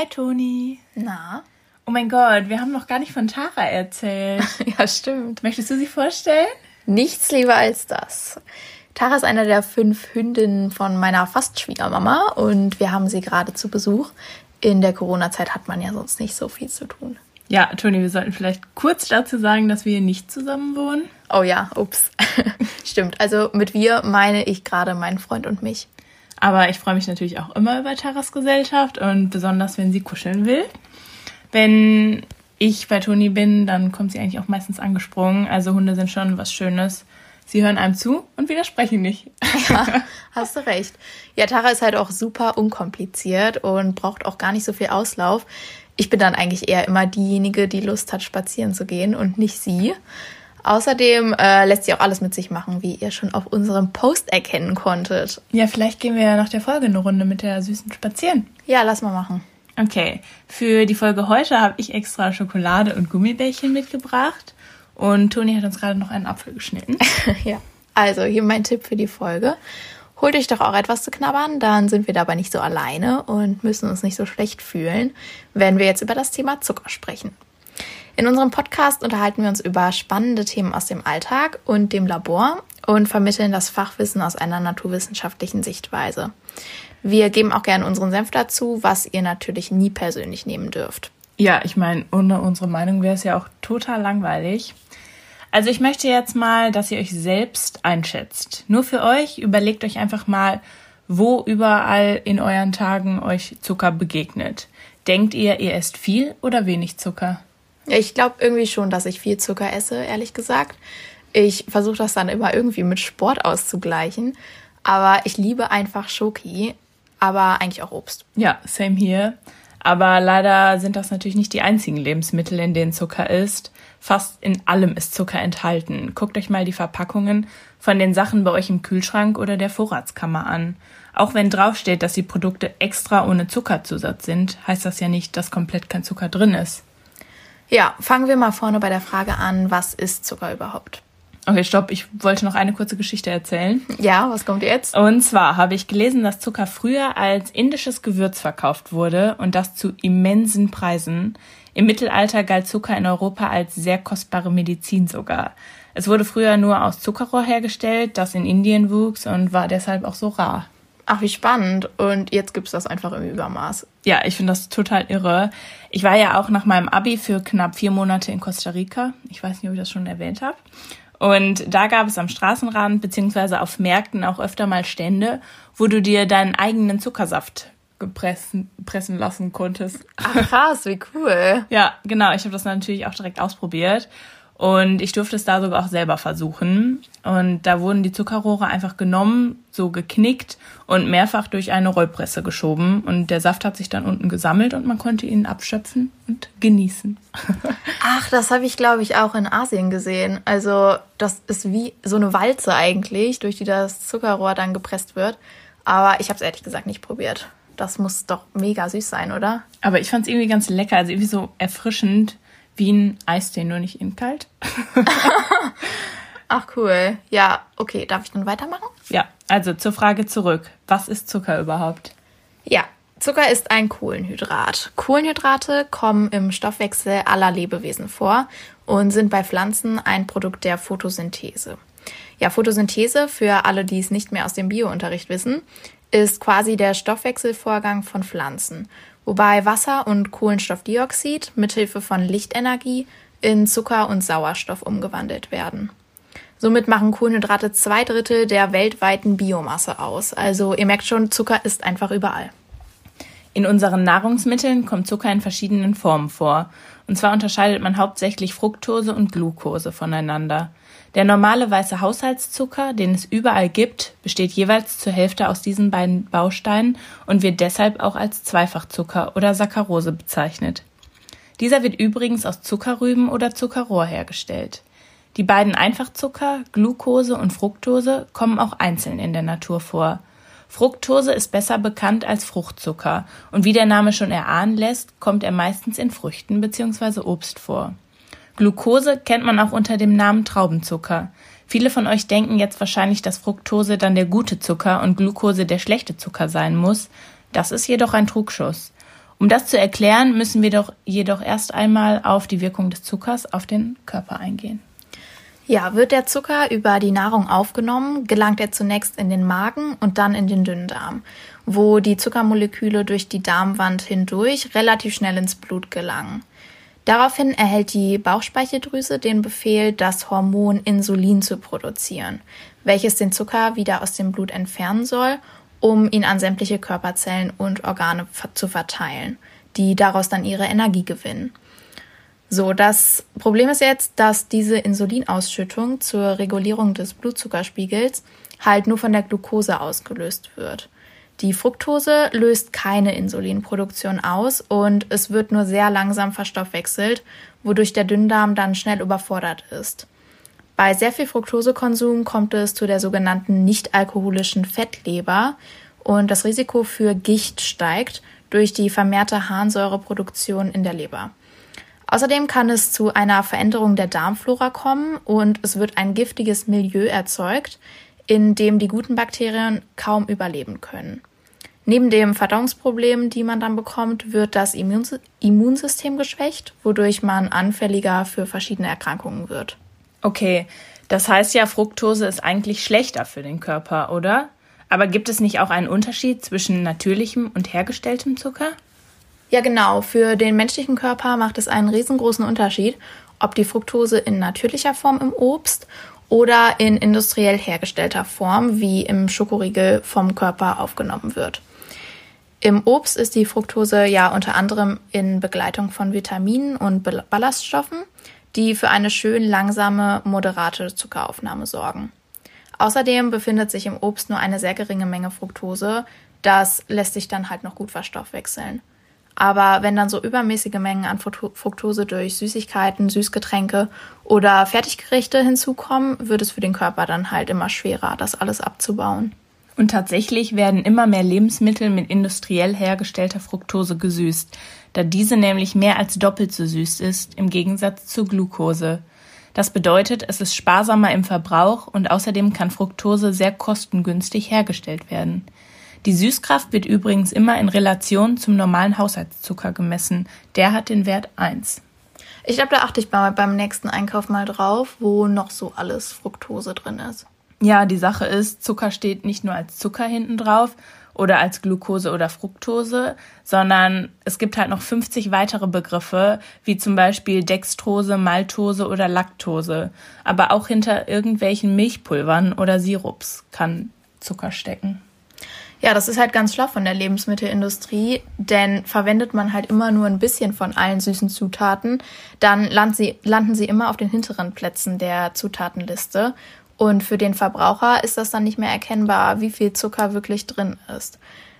Hi Toni. Na? Oh mein Gott, wir haben noch gar nicht von Tara erzählt. ja, stimmt. Möchtest du sie vorstellen? Nichts lieber als das. Tara ist eine der fünf Hündinnen von meiner Fastschwiegermama und wir haben sie gerade zu Besuch. In der Corona-Zeit hat man ja sonst nicht so viel zu tun. Ja, Toni, wir sollten vielleicht kurz dazu sagen, dass wir hier nicht zusammen wohnen. Oh ja, ups. Stimmt. Also mit wir meine ich gerade meinen Freund und mich. Aber ich freue mich natürlich auch immer über Taras Gesellschaft und besonders, wenn sie kuscheln will. Wenn ich bei Toni bin, dann kommt sie eigentlich auch meistens angesprungen. Also Hunde sind schon was Schönes. Sie hören einem zu und widersprechen nicht. Ja, hast du recht. Ja, Tara ist halt auch super unkompliziert und braucht auch gar nicht so viel Auslauf. Ich bin dann eigentlich eher immer diejenige, die Lust hat, spazieren zu gehen und nicht sie. Außerdem äh, lässt sie auch alles mit sich machen, wie ihr schon auf unserem Post erkennen konntet. Ja, vielleicht gehen wir ja nach der Folge eine Runde mit der süßen spazieren. Ja, lass mal machen. Okay, für die Folge heute habe ich extra Schokolade und Gummibärchen mitgebracht und Toni hat uns gerade noch einen Apfel geschnitten. ja, also hier mein Tipp für die Folge. Holt euch doch auch etwas zu knabbern, dann sind wir dabei nicht so alleine und müssen uns nicht so schlecht fühlen, wenn wir jetzt über das Thema Zucker sprechen. In unserem Podcast unterhalten wir uns über spannende Themen aus dem Alltag und dem Labor und vermitteln das Fachwissen aus einer naturwissenschaftlichen Sichtweise. Wir geben auch gerne unseren Senf dazu, was ihr natürlich nie persönlich nehmen dürft. Ja, ich meine, ohne unsere Meinung wäre es ja auch total langweilig. Also ich möchte jetzt mal, dass ihr euch selbst einschätzt. Nur für euch, überlegt euch einfach mal, wo überall in euren Tagen euch Zucker begegnet. Denkt ihr, ihr esst viel oder wenig Zucker? Ich glaube irgendwie schon, dass ich viel Zucker esse, ehrlich gesagt. Ich versuche das dann immer irgendwie mit Sport auszugleichen. Aber ich liebe einfach Schoki, aber eigentlich auch Obst. Ja, same hier. Aber leider sind das natürlich nicht die einzigen Lebensmittel, in denen Zucker ist. Fast in allem ist Zucker enthalten. Guckt euch mal die Verpackungen von den Sachen bei euch im Kühlschrank oder der Vorratskammer an. Auch wenn draufsteht, dass die Produkte extra ohne Zuckerzusatz sind, heißt das ja nicht, dass komplett kein Zucker drin ist. Ja, fangen wir mal vorne bei der Frage an, was ist Zucker überhaupt? Okay, stopp, ich wollte noch eine kurze Geschichte erzählen. Ja, was kommt jetzt? Und zwar habe ich gelesen, dass Zucker früher als indisches Gewürz verkauft wurde und das zu immensen Preisen. Im Mittelalter galt Zucker in Europa als sehr kostbare Medizin sogar. Es wurde früher nur aus Zuckerrohr hergestellt, das in Indien wuchs und war deshalb auch so rar. Ach, wie spannend. Und jetzt gibt es das einfach im Übermaß. Ja, ich finde das total irre. Ich war ja auch nach meinem Abi für knapp vier Monate in Costa Rica. Ich weiß nicht, ob ich das schon erwähnt habe. Und da gab es am Straßenrand beziehungsweise auf Märkten auch öfter mal Stände, wo du dir deinen eigenen Zuckersaft gepressen pressen lassen konntest. Ach krass, wie cool. ja, genau. Ich habe das natürlich auch direkt ausprobiert. Und ich durfte es da sogar auch selber versuchen. Und da wurden die Zuckerrohre einfach genommen, so geknickt und mehrfach durch eine Rollpresse geschoben. Und der Saft hat sich dann unten gesammelt und man konnte ihn abschöpfen und genießen. Ach, das habe ich, glaube ich, auch in Asien gesehen. Also das ist wie so eine Walze eigentlich, durch die das Zuckerrohr dann gepresst wird. Aber ich habe es ehrlich gesagt nicht probiert. Das muss doch mega süß sein, oder? Aber ich fand es irgendwie ganz lecker, also irgendwie so erfrischend wie ein Eistee, nur nicht in kalt. Ach cool. Ja, okay. Darf ich dann weitermachen? Ja, also zur Frage zurück. Was ist Zucker überhaupt? Ja, Zucker ist ein Kohlenhydrat. Kohlenhydrate kommen im Stoffwechsel aller Lebewesen vor und sind bei Pflanzen ein Produkt der Photosynthese. Ja, Photosynthese, für alle, die es nicht mehr aus dem Biounterricht wissen, ist quasi der Stoffwechselvorgang von Pflanzen wobei Wasser und Kohlenstoffdioxid mithilfe von Lichtenergie in Zucker und Sauerstoff umgewandelt werden. Somit machen Kohlenhydrate zwei Drittel der weltweiten Biomasse aus. Also ihr merkt schon, Zucker ist einfach überall. In unseren Nahrungsmitteln kommt Zucker in verschiedenen Formen vor. Und zwar unterscheidet man hauptsächlich Fructose und Glucose voneinander. Der normale weiße Haushaltszucker, den es überall gibt, besteht jeweils zur Hälfte aus diesen beiden Bausteinen und wird deshalb auch als Zweifachzucker oder Saccharose bezeichnet. Dieser wird übrigens aus Zuckerrüben oder Zuckerrohr hergestellt. Die beiden Einfachzucker, Glucose und Fructose, kommen auch einzeln in der Natur vor. Fructose ist besser bekannt als Fruchtzucker und wie der Name schon erahnen lässt, kommt er meistens in Früchten bzw. Obst vor. Glucose kennt man auch unter dem Namen Traubenzucker. Viele von euch denken jetzt wahrscheinlich, dass Fructose dann der gute Zucker und Glucose der schlechte Zucker sein muss. Das ist jedoch ein Trugschuss. Um das zu erklären, müssen wir doch jedoch erst einmal auf die Wirkung des Zuckers auf den Körper eingehen. Ja, wird der Zucker über die Nahrung aufgenommen, gelangt er zunächst in den Magen und dann in den Dünndarm, wo die Zuckermoleküle durch die Darmwand hindurch relativ schnell ins Blut gelangen. Daraufhin erhält die Bauchspeicheldrüse den Befehl, das Hormon Insulin zu produzieren, welches den Zucker wieder aus dem Blut entfernen soll, um ihn an sämtliche Körperzellen und Organe zu verteilen, die daraus dann ihre Energie gewinnen. So, das Problem ist jetzt, dass diese Insulinausschüttung zur Regulierung des Blutzuckerspiegels halt nur von der Glucose ausgelöst wird. Die Fructose löst keine Insulinproduktion aus und es wird nur sehr langsam verstoffwechselt, wodurch der Dünndarm dann schnell überfordert ist. Bei sehr viel Fructosekonsum kommt es zu der sogenannten nicht-alkoholischen Fettleber und das Risiko für Gicht steigt durch die vermehrte Harnsäureproduktion in der Leber. Außerdem kann es zu einer Veränderung der Darmflora kommen und es wird ein giftiges Milieu erzeugt, in dem die guten Bakterien kaum überleben können. Neben dem Verdauungsproblem, die man dann bekommt, wird das Immunsystem geschwächt, wodurch man anfälliger für verschiedene Erkrankungen wird. Okay, das heißt ja, Fructose ist eigentlich schlechter für den Körper, oder? Aber gibt es nicht auch einen Unterschied zwischen natürlichem und hergestelltem Zucker? Ja, genau. Für den menschlichen Körper macht es einen riesengroßen Unterschied, ob die Fructose in natürlicher Form im Obst oder in industriell hergestellter Form wie im Schokoriegel vom Körper aufgenommen wird. Im Obst ist die Fructose ja unter anderem in Begleitung von Vitaminen und Ballaststoffen, die für eine schön langsame, moderate Zuckeraufnahme sorgen. Außerdem befindet sich im Obst nur eine sehr geringe Menge Fructose. Das lässt sich dann halt noch gut verstoffwechseln. Aber wenn dann so übermäßige Mengen an Fructose durch Süßigkeiten, Süßgetränke oder Fertiggerichte hinzukommen, wird es für den Körper dann halt immer schwerer, das alles abzubauen. Und tatsächlich werden immer mehr Lebensmittel mit industriell hergestellter Fructose gesüßt, da diese nämlich mehr als doppelt so süß ist im Gegensatz zu Glucose. Das bedeutet, es ist sparsamer im Verbrauch und außerdem kann Fructose sehr kostengünstig hergestellt werden. Die Süßkraft wird übrigens immer in Relation zum normalen Haushaltszucker gemessen. Der hat den Wert 1. Ich glaube, da achte ich beim nächsten Einkauf mal drauf, wo noch so alles Fructose drin ist. Ja, die Sache ist, Zucker steht nicht nur als Zucker hinten drauf oder als Glucose oder Fructose, sondern es gibt halt noch 50 weitere Begriffe, wie zum Beispiel Dextrose, Maltose oder Laktose. Aber auch hinter irgendwelchen Milchpulvern oder Sirups kann Zucker stecken. Ja, das ist halt ganz schlau von der Lebensmittelindustrie, denn verwendet man halt immer nur ein bisschen von allen süßen Zutaten, dann landen sie, landen sie immer auf den hinteren Plätzen der Zutatenliste und für den Verbraucher ist das dann nicht mehr erkennbar, wie viel Zucker wirklich drin ist.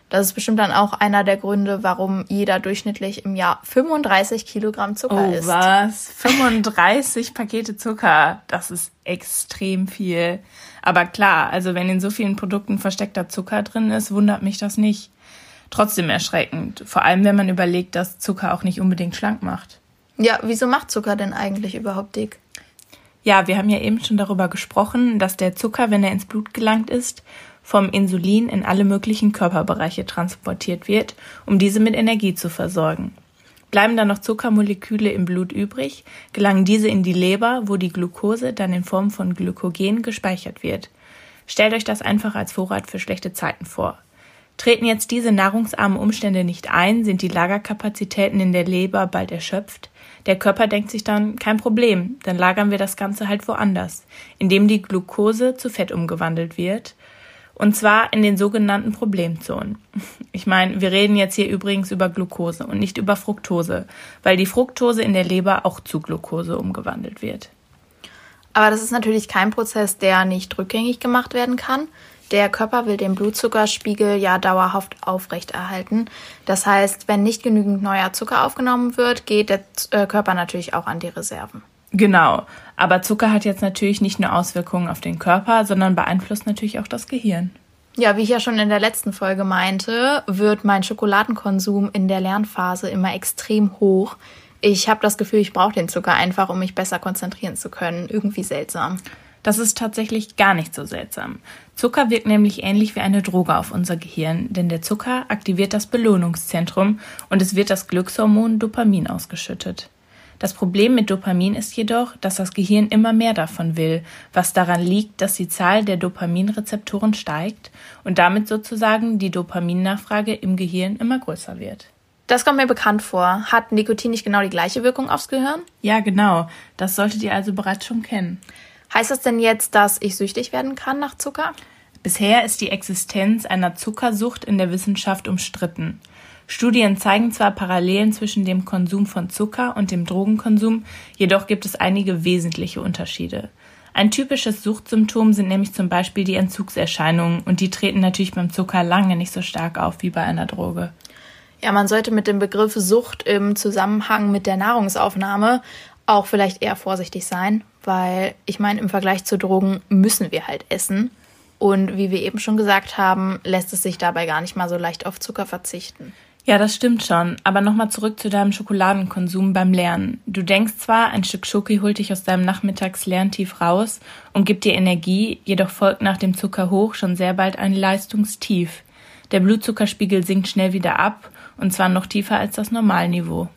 Das ist bestimmt dann auch einer der Gründe, warum jeder durchschnittlich im Jahr 35 Kilogramm Zucker oh, isst. Was? 35 Pakete Zucker? Das ist extrem viel. Aber klar, also wenn in so vielen Produkten versteckter Zucker drin ist, wundert mich das nicht. Trotzdem erschreckend. Vor allem, wenn man überlegt, dass Zucker auch nicht unbedingt schlank macht. Ja, wieso macht Zucker denn eigentlich überhaupt dick? Ja, wir haben ja eben schon darüber gesprochen, dass der Zucker, wenn er ins Blut gelangt ist, vom Insulin in alle möglichen Körperbereiche transportiert wird, um diese mit Energie zu versorgen. Bleiben dann noch Zuckermoleküle im Blut übrig, gelangen diese in die Leber, wo die Glucose dann in Form von Glykogen gespeichert wird. Stellt euch das einfach als Vorrat für schlechte Zeiten vor. Treten jetzt diese nahrungsarmen Umstände nicht ein, sind die Lagerkapazitäten in der Leber bald erschöpft. Der Körper denkt sich dann, kein Problem, dann lagern wir das Ganze halt woanders, indem die Glucose zu Fett umgewandelt wird. Und zwar in den sogenannten Problemzonen. Ich meine, wir reden jetzt hier übrigens über Glucose und nicht über Fructose, weil die Fructose in der Leber auch zu Glucose umgewandelt wird. Aber das ist natürlich kein Prozess, der nicht rückgängig gemacht werden kann. Der Körper will den Blutzuckerspiegel ja dauerhaft aufrechterhalten. Das heißt, wenn nicht genügend neuer Zucker aufgenommen wird, geht der äh, Körper natürlich auch an die Reserven. Genau. Aber Zucker hat jetzt natürlich nicht nur Auswirkungen auf den Körper, sondern beeinflusst natürlich auch das Gehirn. Ja, wie ich ja schon in der letzten Folge meinte, wird mein Schokoladenkonsum in der Lernphase immer extrem hoch. Ich habe das Gefühl, ich brauche den Zucker einfach, um mich besser konzentrieren zu können. Irgendwie seltsam. Das ist tatsächlich gar nicht so seltsam. Zucker wirkt nämlich ähnlich wie eine Droge auf unser Gehirn, denn der Zucker aktiviert das Belohnungszentrum und es wird das Glückshormon Dopamin ausgeschüttet. Das Problem mit Dopamin ist jedoch, dass das Gehirn immer mehr davon will, was daran liegt, dass die Zahl der Dopaminrezeptoren steigt und damit sozusagen die Dopaminnachfrage im Gehirn immer größer wird. Das kommt mir bekannt vor. Hat Nikotin nicht genau die gleiche Wirkung aufs Gehirn? Ja, genau. Das solltet ihr also bereits schon kennen. Heißt das denn jetzt, dass ich süchtig werden kann nach Zucker? Bisher ist die Existenz einer Zuckersucht in der Wissenschaft umstritten. Studien zeigen zwar Parallelen zwischen dem Konsum von Zucker und dem Drogenkonsum, jedoch gibt es einige wesentliche Unterschiede. Ein typisches Suchtsymptom sind nämlich zum Beispiel die Entzugserscheinungen und die treten natürlich beim Zucker lange nicht so stark auf wie bei einer Droge. Ja, man sollte mit dem Begriff Sucht im Zusammenhang mit der Nahrungsaufnahme auch vielleicht eher vorsichtig sein, weil ich meine, im Vergleich zu Drogen müssen wir halt essen. Und wie wir eben schon gesagt haben, lässt es sich dabei gar nicht mal so leicht auf Zucker verzichten. Ja, das stimmt schon. Aber nochmal zurück zu deinem Schokoladenkonsum beim Lernen. Du denkst zwar, ein Stück Schoki holt dich aus deinem Nachmittagslerntief raus und gibt dir Energie, jedoch folgt nach dem Zuckerhoch schon sehr bald ein Leistungstief. Der Blutzuckerspiegel sinkt schnell wieder ab und zwar noch tiefer als das Normalniveau.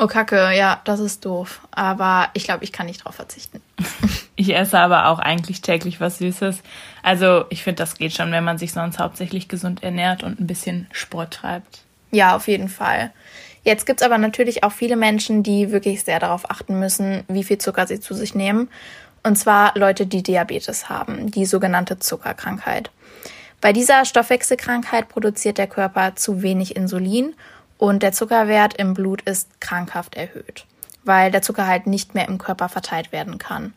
Oh Kacke, ja, das ist doof. Aber ich glaube, ich kann nicht drauf verzichten. ich esse aber auch eigentlich täglich was Süßes. Also ich finde, das geht schon, wenn man sich sonst hauptsächlich gesund ernährt und ein bisschen Sport treibt. Ja, auf jeden Fall. Jetzt gibt's aber natürlich auch viele Menschen, die wirklich sehr darauf achten müssen, wie viel Zucker sie zu sich nehmen. Und zwar Leute, die Diabetes haben, die sogenannte Zuckerkrankheit. Bei dieser Stoffwechselkrankheit produziert der Körper zu wenig Insulin und der Zuckerwert im Blut ist krankhaft erhöht, weil der Zucker halt nicht mehr im Körper verteilt werden kann.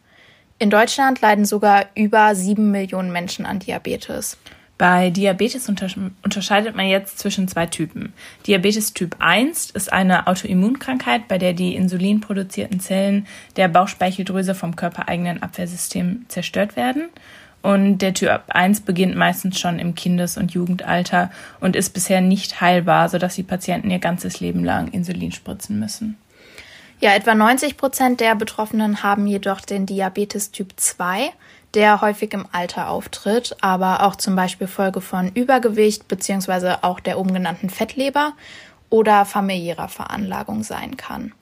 In Deutschland leiden sogar über sieben Millionen Menschen an Diabetes. Bei Diabetes unterscheidet man jetzt zwischen zwei Typen. Diabetes Typ 1 ist eine Autoimmunkrankheit, bei der die insulinproduzierten Zellen der Bauchspeicheldrüse vom körpereigenen Abwehrsystem zerstört werden. Und der Typ 1 beginnt meistens schon im Kindes- und Jugendalter und ist bisher nicht heilbar, sodass die Patienten ihr ganzes Leben lang Insulin spritzen müssen. Ja, etwa 90 Prozent der Betroffenen haben jedoch den Diabetes Typ 2 der häufig im Alter auftritt, aber auch zum Beispiel Folge von Übergewicht beziehungsweise auch der oben genannten Fettleber oder familiärer Veranlagung sein kann.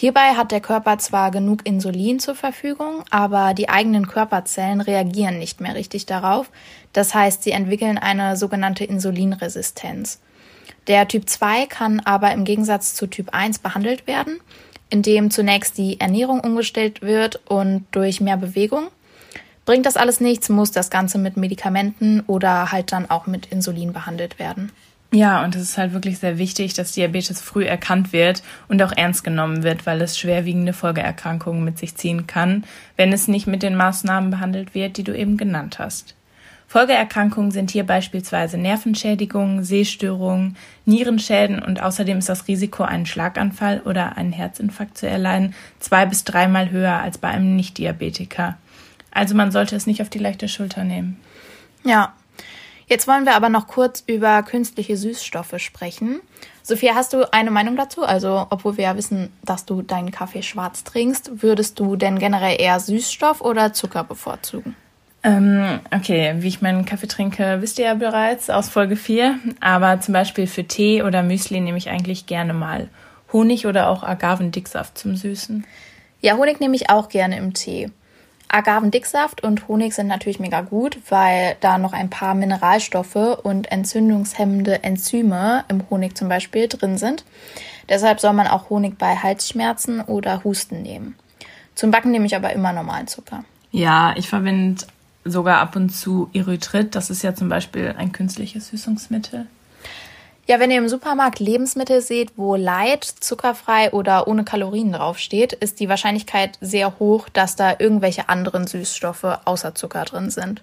Hierbei hat der Körper zwar genug Insulin zur Verfügung, aber die eigenen Körperzellen reagieren nicht mehr richtig darauf. Das heißt, sie entwickeln eine sogenannte Insulinresistenz. Der Typ 2 kann aber im Gegensatz zu Typ 1 behandelt werden, indem zunächst die Ernährung umgestellt wird und durch mehr Bewegung Bringt das alles nichts, muss das Ganze mit Medikamenten oder halt dann auch mit Insulin behandelt werden. Ja, und es ist halt wirklich sehr wichtig, dass Diabetes früh erkannt wird und auch ernst genommen wird, weil es schwerwiegende Folgeerkrankungen mit sich ziehen kann, wenn es nicht mit den Maßnahmen behandelt wird, die du eben genannt hast. Folgeerkrankungen sind hier beispielsweise Nervenschädigungen, Sehstörungen, Nierenschäden und außerdem ist das Risiko, einen Schlaganfall oder einen Herzinfarkt zu erleiden, zwei bis dreimal höher als bei einem Nicht-Diabetiker. Also man sollte es nicht auf die leichte Schulter nehmen. Ja. Jetzt wollen wir aber noch kurz über künstliche Süßstoffe sprechen. Sophia, hast du eine Meinung dazu? Also, obwohl wir ja wissen, dass du deinen Kaffee schwarz trinkst, würdest du denn generell eher Süßstoff oder Zucker bevorzugen? Ähm, okay, wie ich meinen Kaffee trinke, wisst ihr ja bereits aus Folge 4. Aber zum Beispiel für Tee oder Müsli nehme ich eigentlich gerne mal Honig oder auch Agavendicksaft zum Süßen. Ja, Honig nehme ich auch gerne im Tee. Agavendicksaft und Honig sind natürlich mega gut, weil da noch ein paar Mineralstoffe und entzündungshemmende Enzyme im Honig zum Beispiel drin sind. Deshalb soll man auch Honig bei Halsschmerzen oder Husten nehmen. Zum Backen nehme ich aber immer normalen Zucker. Ja, ich verwende sogar ab und zu Erythrit. Das ist ja zum Beispiel ein künstliches Süßungsmittel. Ja, wenn ihr im Supermarkt Lebensmittel seht, wo light, zuckerfrei oder ohne Kalorien draufsteht, ist die Wahrscheinlichkeit sehr hoch, dass da irgendwelche anderen Süßstoffe außer Zucker drin sind.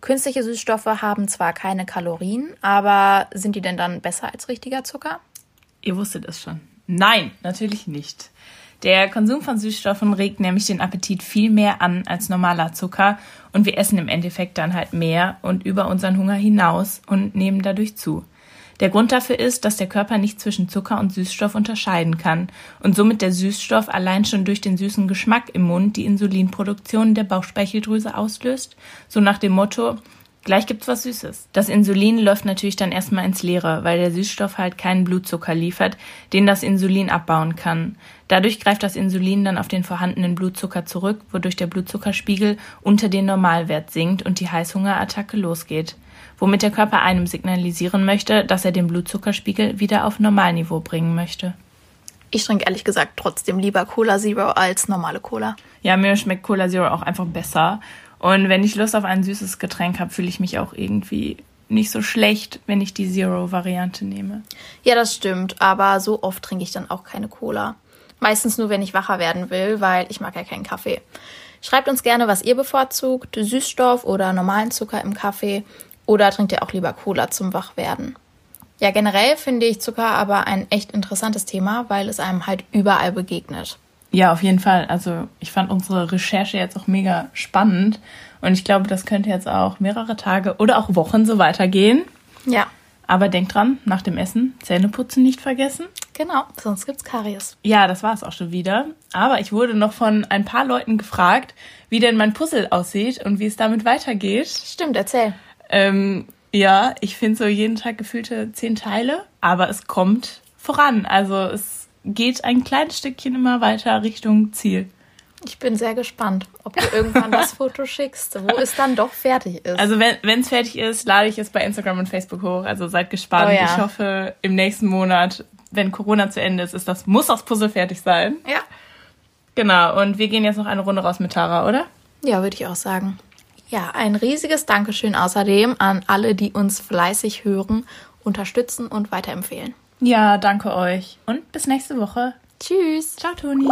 Künstliche Süßstoffe haben zwar keine Kalorien, aber sind die denn dann besser als richtiger Zucker? Ihr wusstet es schon. Nein, natürlich nicht. Der Konsum von Süßstoffen regt nämlich den Appetit viel mehr an als normaler Zucker und wir essen im Endeffekt dann halt mehr und über unseren Hunger hinaus und nehmen dadurch zu. Der Grund dafür ist, dass der Körper nicht zwischen Zucker und Süßstoff unterscheiden kann und somit der Süßstoff allein schon durch den süßen Geschmack im Mund die Insulinproduktion der Bauchspeicheldrüse auslöst, so nach dem Motto, gleich gibt's was Süßes. Das Insulin läuft natürlich dann erstmal ins Leere, weil der Süßstoff halt keinen Blutzucker liefert, den das Insulin abbauen kann. Dadurch greift das Insulin dann auf den vorhandenen Blutzucker zurück, wodurch der Blutzuckerspiegel unter den Normalwert sinkt und die Heißhungerattacke losgeht womit der Körper einem signalisieren möchte, dass er den Blutzuckerspiegel wieder auf Normalniveau bringen möchte. Ich trinke ehrlich gesagt trotzdem lieber Cola Zero als normale Cola. Ja, mir schmeckt Cola Zero auch einfach besser. Und wenn ich Lust auf ein süßes Getränk habe, fühle ich mich auch irgendwie nicht so schlecht, wenn ich die Zero-Variante nehme. Ja, das stimmt, aber so oft trinke ich dann auch keine Cola. Meistens nur, wenn ich wacher werden will, weil ich mag ja keinen Kaffee. Schreibt uns gerne, was ihr bevorzugt, Süßstoff oder normalen Zucker im Kaffee oder trinkt ihr auch lieber Cola zum Wachwerden? Ja, generell finde ich Zucker aber ein echt interessantes Thema, weil es einem halt überall begegnet. Ja, auf jeden Fall. Also ich fand unsere Recherche jetzt auch mega spannend und ich glaube, das könnte jetzt auch mehrere Tage oder auch Wochen so weitergehen. Ja. Aber denkt dran, nach dem Essen Zähneputzen nicht vergessen. Genau, sonst gibt's Karies. Ja, das war es auch schon wieder. Aber ich wurde noch von ein paar Leuten gefragt, wie denn mein Puzzle aussieht und wie es damit weitergeht. Stimmt, erzähl. Ähm, ja, ich finde so jeden Tag gefühlte zehn Teile, aber es kommt voran. Also es geht ein kleines Stückchen immer weiter Richtung Ziel. Ich bin sehr gespannt, ob du irgendwann das Foto schickst, wo es dann doch fertig ist. Also wenn es fertig ist, lade ich es bei Instagram und Facebook hoch. Also seid gespannt. Oh ja. Ich hoffe, im nächsten Monat, wenn Corona zu Ende ist, ist das, muss das Puzzle fertig sein. Ja. Genau, und wir gehen jetzt noch eine Runde raus mit Tara, oder? Ja, würde ich auch sagen. Ja, ein riesiges Dankeschön außerdem an alle, die uns fleißig hören, unterstützen und weiterempfehlen. Ja, danke euch und bis nächste Woche. Tschüss. Ciao, Toni.